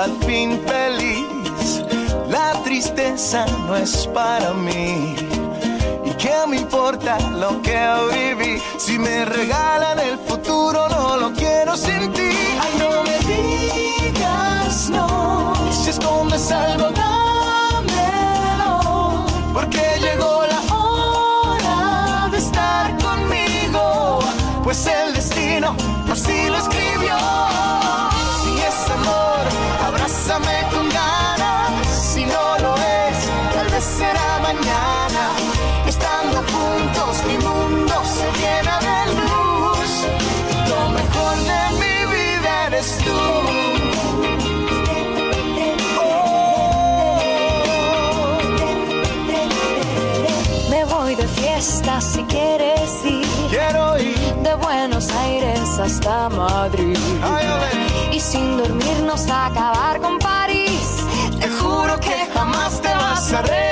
al fin feliz. La tristeza no es para mí. ¿Y qué me importa lo que viví? Si me regalan el futuro, no lo quiero sin ti. Ay, no me digas no. Si escondes algo, dámelo. Porque llegó la hora de estar conmigo. Pues el destino así lo escribió. Hasta Madrid. Ay. Y sin dormirnos a acabar con París. Te juro que jamás te vas a arrepentir.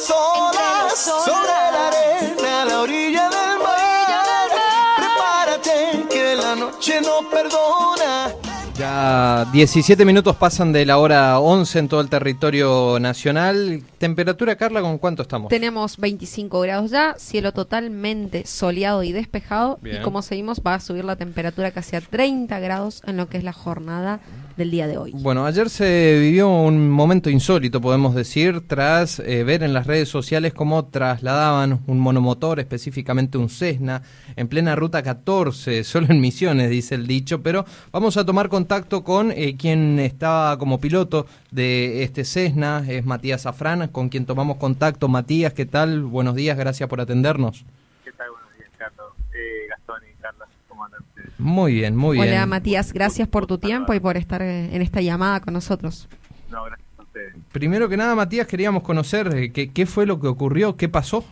Las olas. Sobre la arena, a la orilla del mar. Prepárate que la noche no perdona. Ya 17 minutos pasan de la hora 11 en todo el territorio nacional. Temperatura, Carla, ¿con cuánto estamos? Tenemos 25 grados ya, cielo totalmente soleado y despejado. Bien. Y como seguimos, va a subir la temperatura casi a 30 grados en lo que es la jornada del día de hoy. Bueno, ayer se vivió un momento insólito, podemos decir, tras eh, ver en las redes sociales cómo trasladaban un monomotor, específicamente un Cessna, en plena ruta 14, solo en Misiones, dice el dicho, pero vamos a tomar contacto con eh, quien estaba como piloto de este Cessna, es Matías Afrán, con quien tomamos contacto. Matías, ¿qué tal? Buenos días, gracias por atendernos. ¿Qué tal? Buenos días, Carlos. Eh, Gastón y Carla, ¿cómo andan ustedes? Muy bien, muy bien. Hola Matías, gracias por tu tiempo y por estar eh, en esta llamada con nosotros. No, gracias a ustedes. Primero que nada, Matías, queríamos conocer eh, qué, qué fue lo que ocurrió, qué pasó.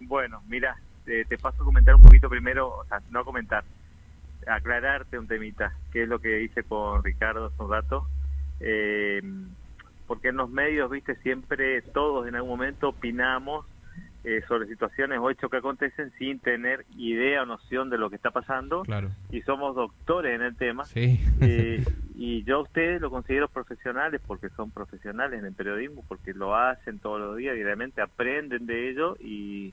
Bueno, mira, eh, te paso a comentar un poquito primero, o sea, no comentar, aclararte un temita, que es lo que hice con Ricardo hace un rato. Eh, porque en los medios, viste, siempre todos en algún momento opinamos eh, sobre situaciones o hechos que acontecen sin tener idea o noción de lo que está pasando. Claro. Y somos doctores en el tema. Sí. Eh, y yo a ustedes lo considero profesionales porque son profesionales en el periodismo, porque lo hacen todos los días y realmente aprenden de ello y,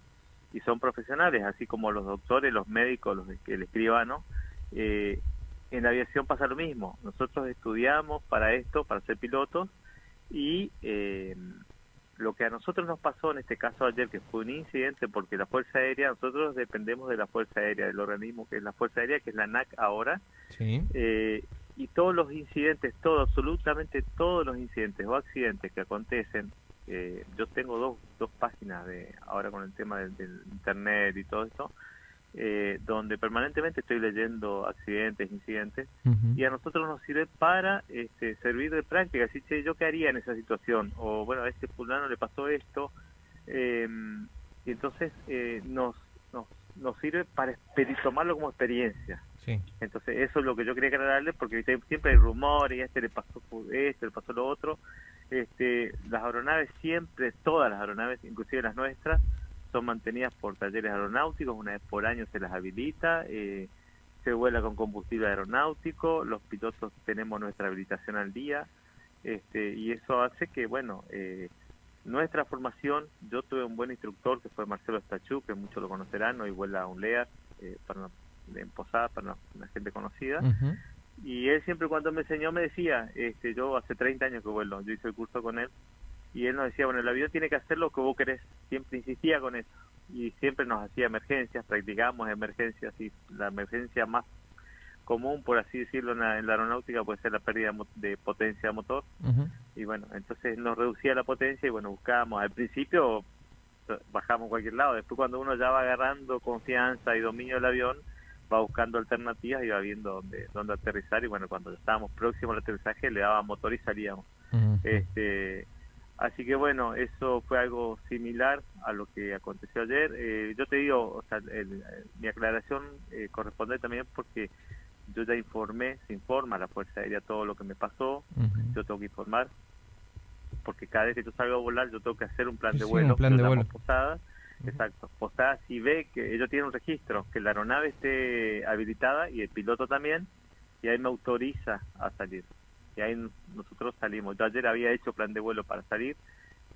y son profesionales, así como los doctores, los médicos, los, el escribano. Eh, en la aviación pasa lo mismo. Nosotros estudiamos para esto, para ser pilotos, y eh, lo que a nosotros nos pasó en este caso ayer, que fue un incidente, porque la Fuerza Aérea, nosotros dependemos de la Fuerza Aérea, del organismo que es la Fuerza Aérea, que es la NAC ahora, Sí. eh, y todos los incidentes, todo, absolutamente todos los incidentes o accidentes que acontecen, eh, yo tengo dos, dos páginas de ahora con el tema del, del internet y todo esto, eh, donde permanentemente estoy leyendo accidentes, incidentes, y a nosotros nos sirve para este, servir de práctica. Así, che, ¿yo qué haría en esa situación? O, bueno, a este fulano le pasó esto. eh, y entonces eh, nos, nos, nos sirve para tomarlo como experiencia. Sí. Entonces, eso es lo que yo quería aclararle, porque ¿viste? siempre hay rumores, y a este le pasó esto, le pasó lo otro. Este, las aeronaves siempre, todas las aeronaves, inclusive las nuestras, son mantenidas por talleres aeronáuticos, una vez por año se las habilita, eh, se vuela con combustible aeronáutico, los pilotos tenemos nuestra habilitación al día, este, y eso hace que, bueno, eh, nuestra formación, yo tuve un buen instructor que fue Marcelo Stachú, que muchos lo conocerán, hoy vuela un LEAR eh, para una, en Posada, para una, una gente conocida, y él siempre cuando me enseñó me decía, este, yo hace 30 años que vuelo, yo hice el curso con él, y él nos decía, bueno, el avión tiene que hacer lo que vos querés, siempre insistía con eso, y siempre nos hacía emergencias, practicábamos emergencias, y la emergencia más común, por así decirlo, en la, en la aeronáutica puede ser la pérdida de potencia de motor. Y bueno, entonces nos reducía la potencia y bueno, buscábamos. Al principio bajamos a cualquier lado. Después cuando uno ya va agarrando confianza y dominio del avión, va buscando alternativas y va viendo dónde, dónde aterrizar. Y bueno, cuando estábamos próximos al aterrizaje, le daba motor y salíamos. Este, así que bueno, eso fue algo similar a lo que aconteció ayer. Eh, yo te digo, o sea, el- mi aclaración eh, corresponde también porque yo ya informé, se informa a la Fuerza Aérea todo lo que me pasó, yo tengo que informar, porque cada vez que yo salgo a volar yo tengo que hacer un plan Sí, de vuelo, un plan de vuelo. posada, exacto, posada si ve que ellos tienen un registro, que la aeronave esté habilitada y el piloto también, y ahí me autoriza a salir. Y ahí nosotros salimos. Yo ayer había hecho plan de vuelo para salir.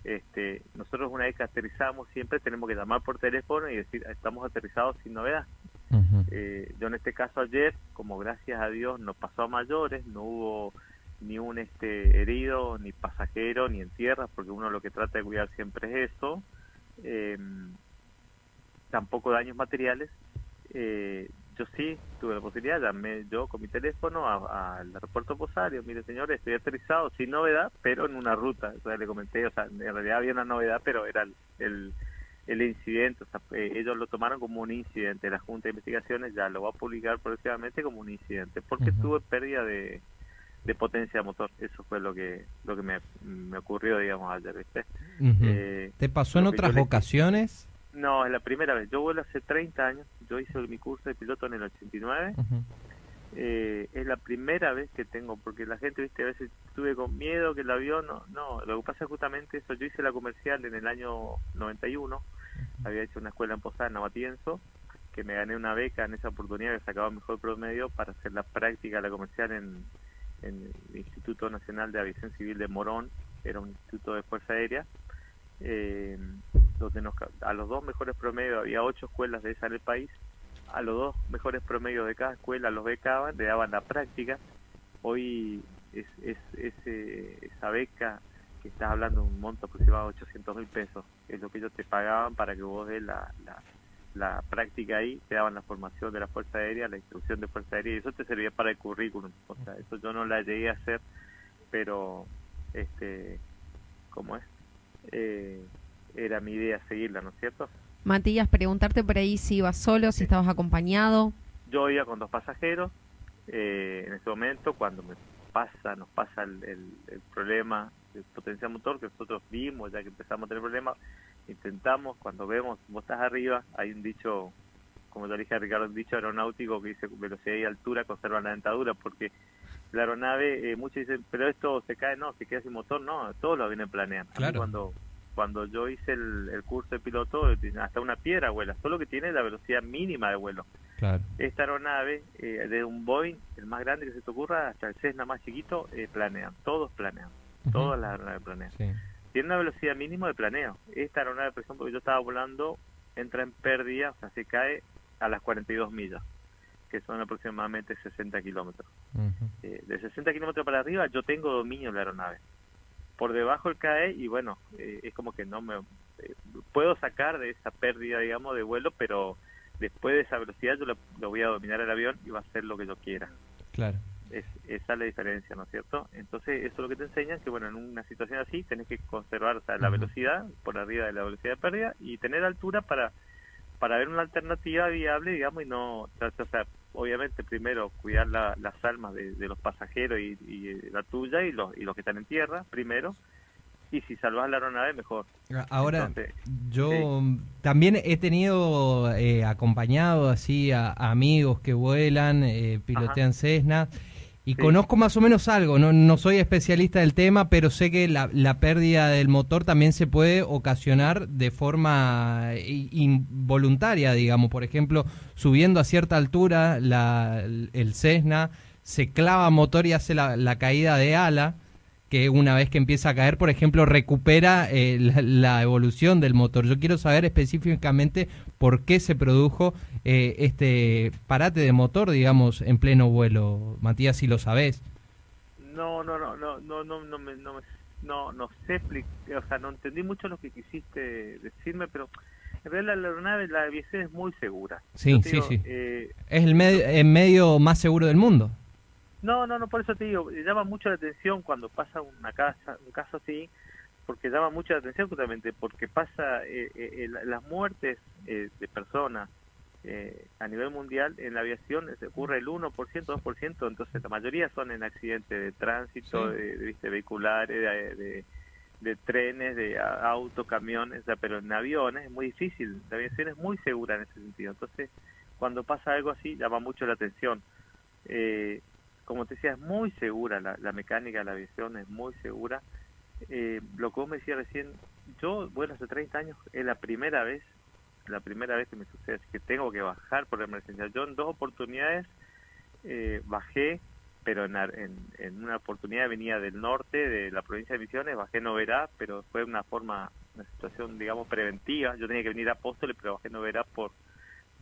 Este, nosotros una vez que aterrizamos siempre tenemos que llamar por teléfono y decir estamos aterrizados sin novedad. Eh, yo en este caso ayer, como gracias a Dios no pasó a mayores, no hubo ni un este herido, ni pasajero, ni en tierra, porque uno lo que trata de cuidar siempre es eso. Eh, tampoco daños materiales. Eh, yo sí tuve la posibilidad, llamé yo con mi teléfono a- al aeropuerto Posario, mire señores, estoy aterrizado sin novedad, pero en una ruta, o sea, le comenté, o sea, en realidad había una novedad, pero era el, el, el incidente, o sea, eh, ellos lo tomaron como un incidente, la Junta de Investigaciones ya lo va a publicar próximamente como un incidente, porque Ujú. tuve pérdida de, de potencia de motor, eso fue lo que lo que me, me ocurrió, digamos, ayer, ¿viste? Eh, ¿Te pasó en otras ocasiones? No, es la primera vez. Yo vuelo hace 30 años. Yo hice mi curso de piloto en el 89. Ujú. Eh, es la primera vez que tengo, porque la gente, viste, a veces estuve con miedo que el avión. No, no, lo que pasa es justamente eso. Yo hice la comercial en el año 91. Había hecho una escuela en Posada, en Navatienzo, que me gané una beca en esa oportunidad que sacaba mejor promedio para hacer la práctica de la comercial en, en el Instituto Nacional de Aviación Civil de Morón. Era un instituto de Fuerza Aérea eh, donde nos, a los dos mejores promedios, había ocho escuelas de esa en el país, a los dos mejores promedios de cada escuela los becaban, le daban la práctica. Hoy es, es, ese- esa beca que estás hablando de un monto aproximado de 800 mil pesos, es lo que ellos te pagaban para que vos des la, la, la práctica ahí, te daban la formación de la Fuerza Aérea, la instrucción de Fuerza Aérea, y eso te servía para el currículum. O sea, eso yo no la llegué a hacer, pero, este, ¿cómo es? Eh, era mi idea seguirla, ¿no es cierto? Matías, preguntarte por ahí si ibas solo, si estabas acompañado. Yo iba con dos pasajeros, eh, en ese momento cuando me pasa, nos pasa el, el- el problema de potencia motor que nosotros vimos, ya que empezamos a tener problemas, intentamos, cuando vemos, vos estás arriba, hay un dicho, como ya dije a Ricardo, un dicho aeronáutico que dice velocidad y altura conservan la dentadura, porque la aeronave, eh, muchos dicen, pero esto se cae, no, se queda sin motor, no, todos lo vienen planeando. A mí Claro. Cuando, cuando yo hice el, el curso de piloto, hasta una piedra vuela, solo que tiene la velocidad mínima de vuelo Claro. esta aeronave, eh, de un Boeing, el más grande que se te ocurra, hasta el Cessna más chiquito, eh, planean, todos planean, todas las aeronaves planean. Sí. Tiene una velocidad mínima de planeo. Esta aeronave, por ejemplo, que yo estaba volando, entra en pérdida, o sea, se cae a las 42 millas, que son aproximadamente 60 kilómetros. Eh, de 60 kilómetros para arriba yo tengo dominio de la aeronave. Por debajo el cae y bueno, eh, es como que no me... eh, puedo sacar de esa pérdida, digamos, de vuelo, pero después de esa velocidad yo lo, lo voy a dominar el avión y va a hacer lo que yo quiera. Claro. Es, esa es la diferencia, ¿no es cierto? Entonces, eso lo que te enseña es que, bueno, en una situación así tenés que conservar o sea, la velocidad por arriba de la velocidad de pérdida y tener altura para para ver una alternativa viable, digamos, y no, o sea, obviamente primero cuidar la- las almas de, de los pasajeros y, y, eh, la tuya y los, y los que están en tierra, primero, y si salvas la aeronave, mejor. Ahora, Entonces, yo también he tenido eh, acompañado así a, a amigos que vuelan, eh, pilotean Cessna, y Sí. conozco más o menos algo, no, no soy especialista del tema, pero sé que la, la pérdida del motor también se puede ocasionar de forma i- involuntaria, digamos, por ejemplo, subiendo a cierta altura la, el Cessna, se clava motor y hace la, la caída de ala, que una vez que empieza a caer, por ejemplo, recupera eh, la, la evolución del motor. Yo quiero saber específicamente por qué se produjo eh, este parate de motor, digamos, en pleno vuelo. Matías, si lo sabés. no, no, no, no, no, no, no, me, no, me- no, no sé, o sea, no entendí mucho lo que quisiste decirme, pero En realidad la aeronave, la aviación es muy segura. Sí, sí, digo, sí. eh, Es el, medio el medio más seguro del mundo. No, no, no, por eso te digo, llama mucho la atención cuando pasa una casa, un caso así, porque llama mucho la atención justamente porque pasa eh, eh, eh, la- las muertes eh, de personas eh, a nivel mundial en la aviación se ocurre el 1%, 2%, entonces la mayoría son en accidentes de tránsito, Sí. de, de, vehiculares, de, de- de trenes, de autos, camiones, o sea, pero en aviones es muy difícil, la aviación es muy segura en ese sentido, entonces cuando pasa algo así llama mucho la atención. Eh, como te decía, es muy segura la, la mecánica de la aviación, es muy segura. Eh, lo que vos me decías recién, yo vuelo hace 30 años, es la primera vez, la primera vez que me sucede, que tengo que bajar por emergencia. Yo en dos oportunidades eh, bajé, pero en, en, en una oportunidad venía del norte, de la provincia de Misiones, bajé en Oberá, pero fue una forma, una situación, digamos, preventiva. Yo tenía que venir a Apóstoles, pero bajé en Oberá por,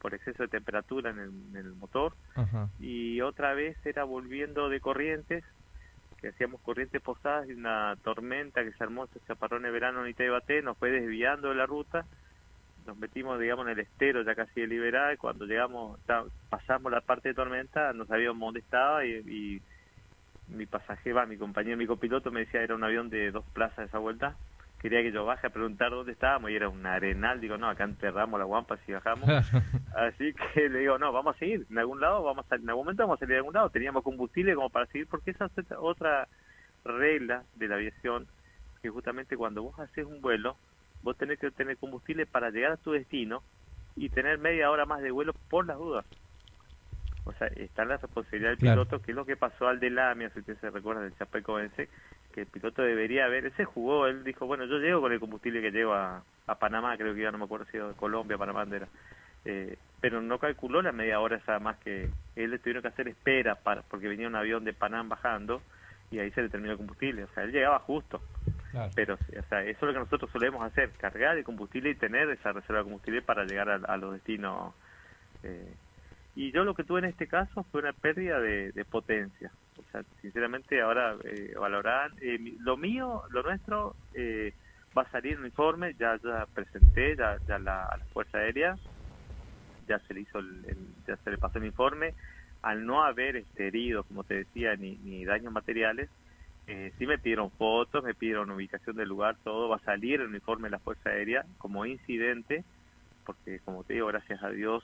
por exceso de temperatura en el, en el motor. Ajá. y otra vez era volviendo de Corrientes, que hacíamos Corrientes Posadas y una tormenta que se armó ese chaparrón de verano en Itaibate, nos fue desviando de la ruta, nos metimos, digamos, en el estero ya casi de Liberá, y cuando llegamos, pasamos la parte de tormenta, no sabíamos dónde estaba y, y mi pasajero, va, mi compañero, mi copiloto me decía era un avión de dos plazas esa vuelta, quería que yo baje a preguntar dónde estábamos y era un arenal, digo, no, acá enterramos la guampa si bajamos. Así que le digo, no, vamos a seguir, en algún lado vamos a, en algún momento vamos a salir de algún lado, teníamos combustible como para seguir, porque esa es otra- regla de la aviación, que justamente cuando vos haces un vuelo, vos tenés que tener combustible para llegar a tu destino y tener media hora más de vuelo por las dudas. O sea, está la responsabilidad del Claro. piloto, que es lo que pasó al de Lamia, si usted se recuerda del Chapecoense, que el piloto debería haber, ese jugó, él dijo, bueno, yo llego con el combustible que llevo a, a Panamá, creo que ya no me acuerdo si era Colombia, Panamá, era. Eh, pero no calculó la media hora esa más que él le tuvieron que hacer espera para, porque venía un avión de Panam bajando y ahí se le terminó el combustible, o sea, él llegaba justo, Claro. pero o sea, eso es lo que nosotros solemos hacer, cargar el combustible y tener esa reserva de combustible para llegar a, a los destinos. eh, y yo lo que tuve en este caso fue una pérdida de, de potencia. O sea, sinceramente ahora eh, valorar eh, lo mío, lo nuestro eh, va a salir un informe, ya ya presenté ya, ya la, a la Fuerza Aérea, ya se le hizo el, el- ya se le pasó el informe, al no haber este, heridos, como te decía, ni, ni daños materiales, eh, sí me pidieron fotos, me pidieron ubicación del lugar, todo va a salir el informe de la Fuerza Aérea como incidente, porque como te digo, gracias a Dios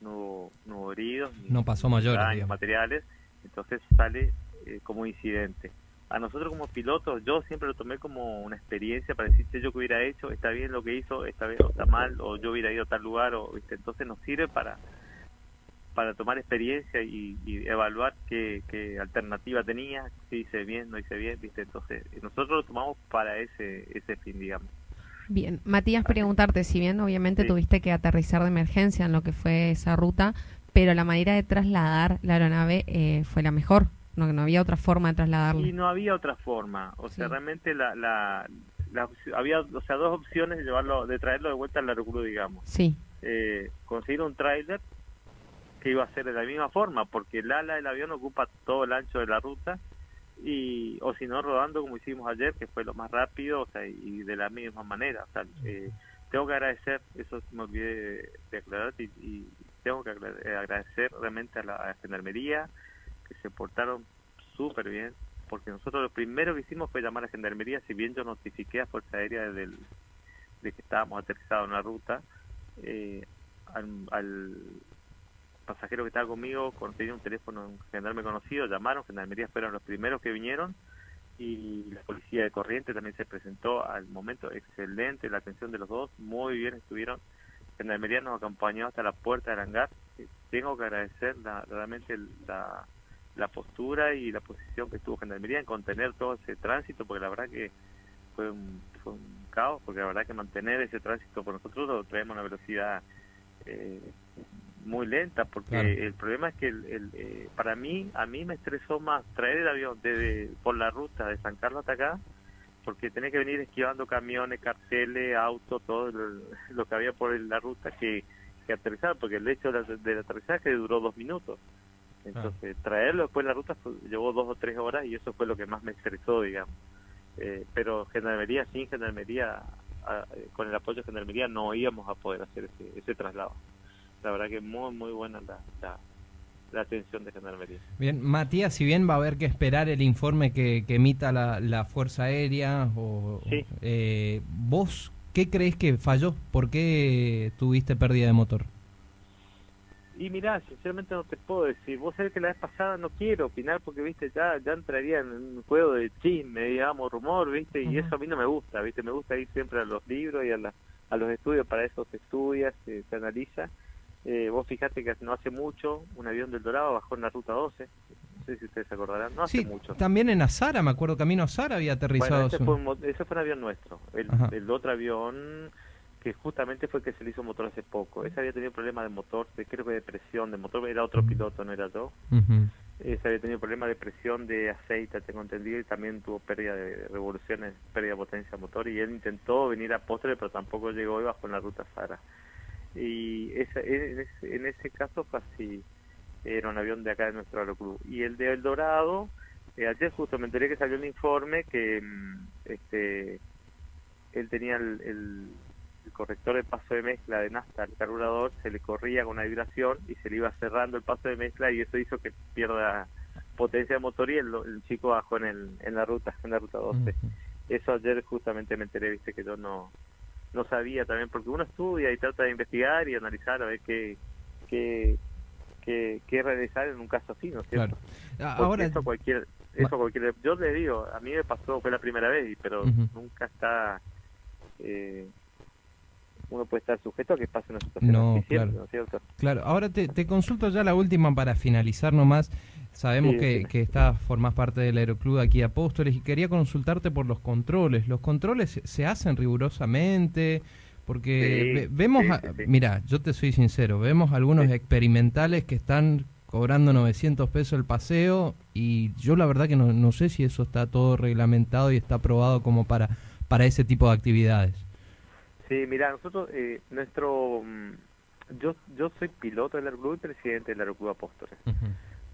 no hubo, no hubo heridos, ni No pasó mayores, daños digamos. materiales, entonces sale eh, como incidente. A nosotros como pilotos, yo siempre lo tomé como una experiencia para decir, "Che, yo que hubiera hecho, está bien lo que hizo, está bien o está mal, o yo hubiera ido a tal lugar, o ¿viste? entonces nos sirve para para tomar experiencia y, y evaluar qué, qué alternativa tenía, si hice bien, no hice bien, ¿viste? Entonces, nosotros lo tomamos para ese ese fin, digamos. Bien, Matías, preguntarte, si bien obviamente Sí. tuviste que aterrizar de emergencia en lo que fue esa ruta, pero la manera de trasladar la aeronave eh, fue la mejor, no, no había otra forma de trasladarla. Y no había otra forma, o sea, realmente la, la, había, o sea, dos opciones de llevarlo, de traerlo de vuelta al aeropuerto, digamos. Sí, Eh, conseguir un tráiler que iba a ser de la misma forma, porque el ala del avión ocupa todo el ancho de la ruta, y o si no, rodando como hicimos ayer, que fue lo más rápido, o sea, y de la misma manera. O sea, eh, tengo que agradecer, eso me olvidé de, de aclarar, y, y tengo que eh, agradecer realmente a la, la Gendarmería, que se portaron súper bien, porque nosotros lo primero que hicimos fue llamar a Gendarmería, si bien yo notifiqué a Fuerza Aérea desde el- de que estábamos aterrizados en la ruta, eh, al, al pasajero que estaba conmigo, con- tenía un teléfono un gendarme conocido, llamaron, Gendarmería fueron los primeros que vinieron y la policía de Corriente también se presentó al momento, excelente la atención de los dos, muy bien estuvieron, Gendarmería nos acompañó hasta la puerta del hangar, Eh, tengo que agradecer la- realmente la, la postura y la posición que tuvo Gendarmería en contener todo ese tránsito, porque la verdad que fue un, fue un caos, porque la verdad que mantener ese tránsito por nosotros lo traemos a una velocidad eh, muy lenta, porque Claro. el problema es que el, el, eh, para mí, a mí me estresó más traer el avión desde por la ruta de San Carlos hasta acá, porque tenés que venir esquivando camiones, carteles, autos, todo lo, que había por la ruta que, que aterrizar, porque el hecho del, del aterrizaje duró dos minutos. Entonces, traerlo después de la ruta fue- llevó dos o tres horas y eso fue lo que más me estresó, digamos. Eh, pero Gendarmería, sin Gendarmería, a- con el apoyo de Gendarmería no íbamos a poder hacer ese, ese traslado. La verdad que muy, muy buena la, la, la atención de Gendarmería. Bien, Matías, si bien va a haber que esperar el informe que, que emita la, la Fuerza Aérea, o, Sí. eh, ¿vos qué crees que falló? ¿Por qué tuviste pérdida de motor? Y mirá, sinceramente no te puedo decir. Vos sabés que la vez pasada no quiero opinar porque, viste, ya ya entraría en un juego de chisme, digamos, rumor, viste, y eso a mí no me gusta, viste. Me gusta ir siempre a los libros y a, la- a los estudios, para eso se estudia, se, se analiza. Eh, vos fijate que no hace mucho un avión del Dorado bajó en la ruta 12. No sé si ustedes se acordarán, no hace sí, mucho. también en Azara, me acuerdo, camino a Azara había aterrizado. Bueno, ese su- fue, un mo- ese fue un avión nuestro. El, el otro avión que justamente fue que se le hizo motor hace poco. Ese había tenido problemas de motor, de, creo que de presión de motor, era otro piloto, no era yo. Ujú. Ese había tenido problemas de presión de aceite, tengo entendido, y también tuvo pérdida de revoluciones, pérdida de potencia motor, y él intentó venir a postre, pero tampoco llegó y bajó en la ruta Sara. Y esa, en, ese, en ese caso así, era un avión de acá de nuestro aeroclub. Y el de El Dorado, eh, ayer justo me enteré que salió un informe que mm, este él tenía el, el- el corrector de paso de mezcla de nafta al carburador, se le corría con una vibración y se le iba cerrando el paso de mezcla y eso hizo que pierda potencia de motor y el, el chico bajó en, el, en la ruta, en la ruta 12. Ujú. Eso ayer justamente me enteré, viste que yo no no sabía también, porque uno estudia y trata de investigar y analizar a ver qué, qué, qué, qué realizar en un caso así, ¿no es cierto? Claro. Ah, Ahora, eso cualquier, eso cualquier, yo le digo, a mí me pasó, fue la primera vez, pero nunca está, eh, uno puede estar sujeto a que pase una situación No, claro. ¿no es cierto? Claro, ahora te, te consulto ya la última para finalizar nomás. Sabemos Sí, que, que estás, formás parte del Aeroclub aquí Apóstoles y quería consultarte por los controles. ¿Los controles se- hacen rigurosamente? Porque Sí, vemos, a- mira, yo te soy sincero, vemos algunos experimentales que están cobrando 900 pesos el paseo y yo la verdad que no, no sé si eso está todo reglamentado y está aprobado como para, para ese tipo de actividades. Sí, mira, nosotros, eh, nuestro, mm, yo, yo soy piloto del Aeroclub y presidente del Aeroclub Apóstoles.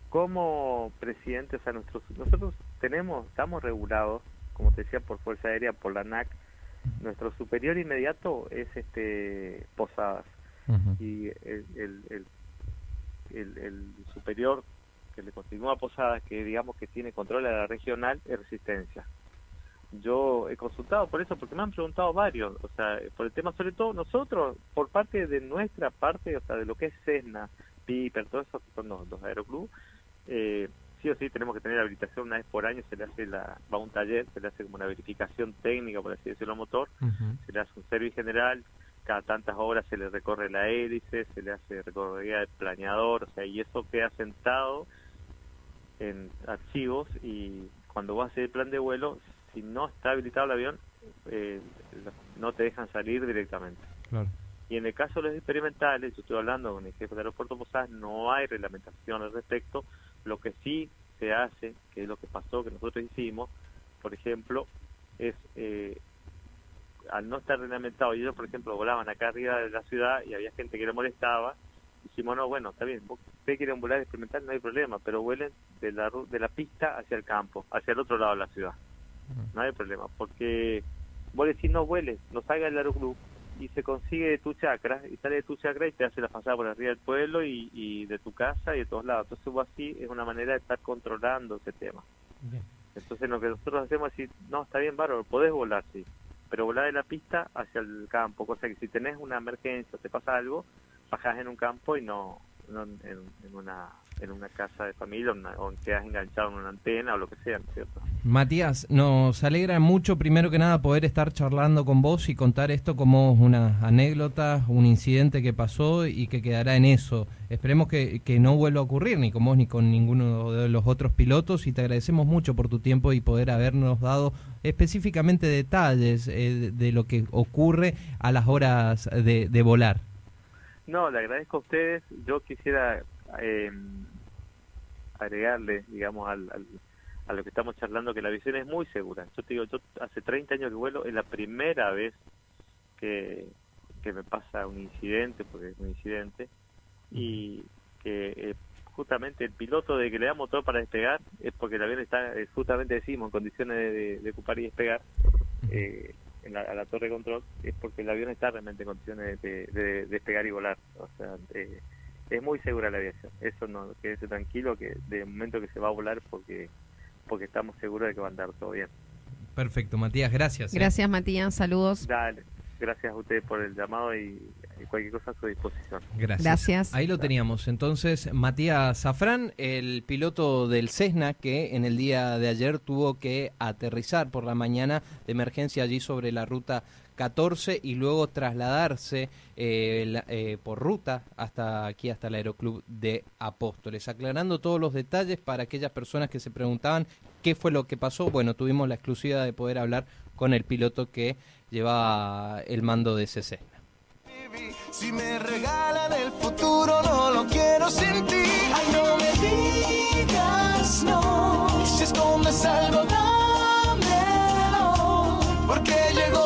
como presidente, o sea, nosotros, nosotros tenemos, estamos regulados, como te decía, por Fuerza Aérea, por la ANAC. Nuestro superior inmediato es este Posadas y el, el, el, el- el superior que le continúa a Posadas, que digamos que tiene control de la regional, es Resistencia. Yo he consultado por eso, porque me han preguntado varios, o sea, por el tema, sobre todo nosotros, por parte de nuestra parte, o sea, de lo que es Cessna, Piper, todo eso que son los, los aeroclubs, eh, sí o sí tenemos que tener habilitación una vez por año, se le hace la, va a un taller, se le hace como una verificación técnica, por así decirlo, al motor, se le hace un servicio general, cada tantas horas se le recorre la hélice, se le hace recorrida del planeador, o sea, y eso queda sentado en archivos y cuando vas a hacer el plan de vuelo, si no está habilitado el avión, eh, no te dejan salir directamente. Claro. Y en el caso de los experimentales, yo estoy hablando con el jefe del aeropuerto Posadas, no hay reglamentación al respecto. Lo que sí se hace, que es lo que pasó, que nosotros hicimos, por ejemplo, es eh, al no estar reglamentado, ellos, por ejemplo, volaban acá arriba de la ciudad y había gente que le molestaba, dijimos, no, bueno, está bien, vos- ustedes quieren volar experimental, no hay problema, pero vuelen de la, de la pista hacia el campo, hacia el otro lado de la ciudad. No hay problema, porque vos decís no vueles, no salga del aeroclub y se consigue de tu chacra y sale de tu chacra y te hace la pasada por arriba del pueblo y, y de tu casa y de todos lados. Entonces vos así es una manera de estar controlando ese tema. Bien. Entonces lo que nosotros hacemos es decir, no, está bien, bárbaro, podés volar, sí, pero volar de la pista hacia el campo, cosa que si tenés una emergencia, te pasa algo, bajás en un campo y no, no en, en una en una casa de familia una- o quedas enganchado en una antena o lo que sea, ¿no es cierto? Matías, nos alegra mucho primero que nada poder estar charlando con vos y contar esto como una anécdota, un incidente que pasó y que quedará en eso. Esperemos que, que no vuelva a ocurrir ni con vos ni con ninguno de los otros pilotos y te agradecemos mucho por tu tiempo y poder habernos dado específicamente detalles eh, de, de lo que ocurre a las horas de, de volar. No, le agradezco a ustedes. Yo quisiera eh, agregarle, digamos, al, al- a lo que estamos charlando, que la visión es muy segura. Yo te digo, yo hace 30 años que vuelo, es la primera vez que, que me pasa un incidente, porque es un incidente, y que eh, justamente el piloto de que le da motor para despegar es porque el avión está, eh, justamente decimos, en condiciones de, de- de ocupar y despegar, eh, en la, a la torre de control, es porque el avión está realmente en condiciones de, de- de despegar y volar. O sea, eh, es muy segura la aviación. Eso no, quédese tranquilo que de momento que se va a volar porque porque estamos seguros de que va a andar todo bien. Perfecto, Matías, gracias. ¿eh? Gracias, Matías. Saludos. Dale, gracias a ustedes por el llamado y, y cualquier cosa a su disposición. Gracias. Gracias. Ahí lo teníamos. Entonces, Matías Zafrán, el piloto del Cessna, que en el día de ayer tuvo que aterrizar por la mañana de emergencia allí sobre la ruta 14 y luego trasladarse eh, eh, por ruta hasta aquí, hasta el Aeroclub de Apóstoles. Aclarando todos los detalles para aquellas personas que se preguntaban qué fue lo que pasó, bueno, tuvimos la exclusividad de poder hablar con el piloto que lleva el mando de ese Cessna. Si me regalan el futuro, no lo quiero sin. Ay, no me digas no. Si escondes algo, dámelo. Porque llegó.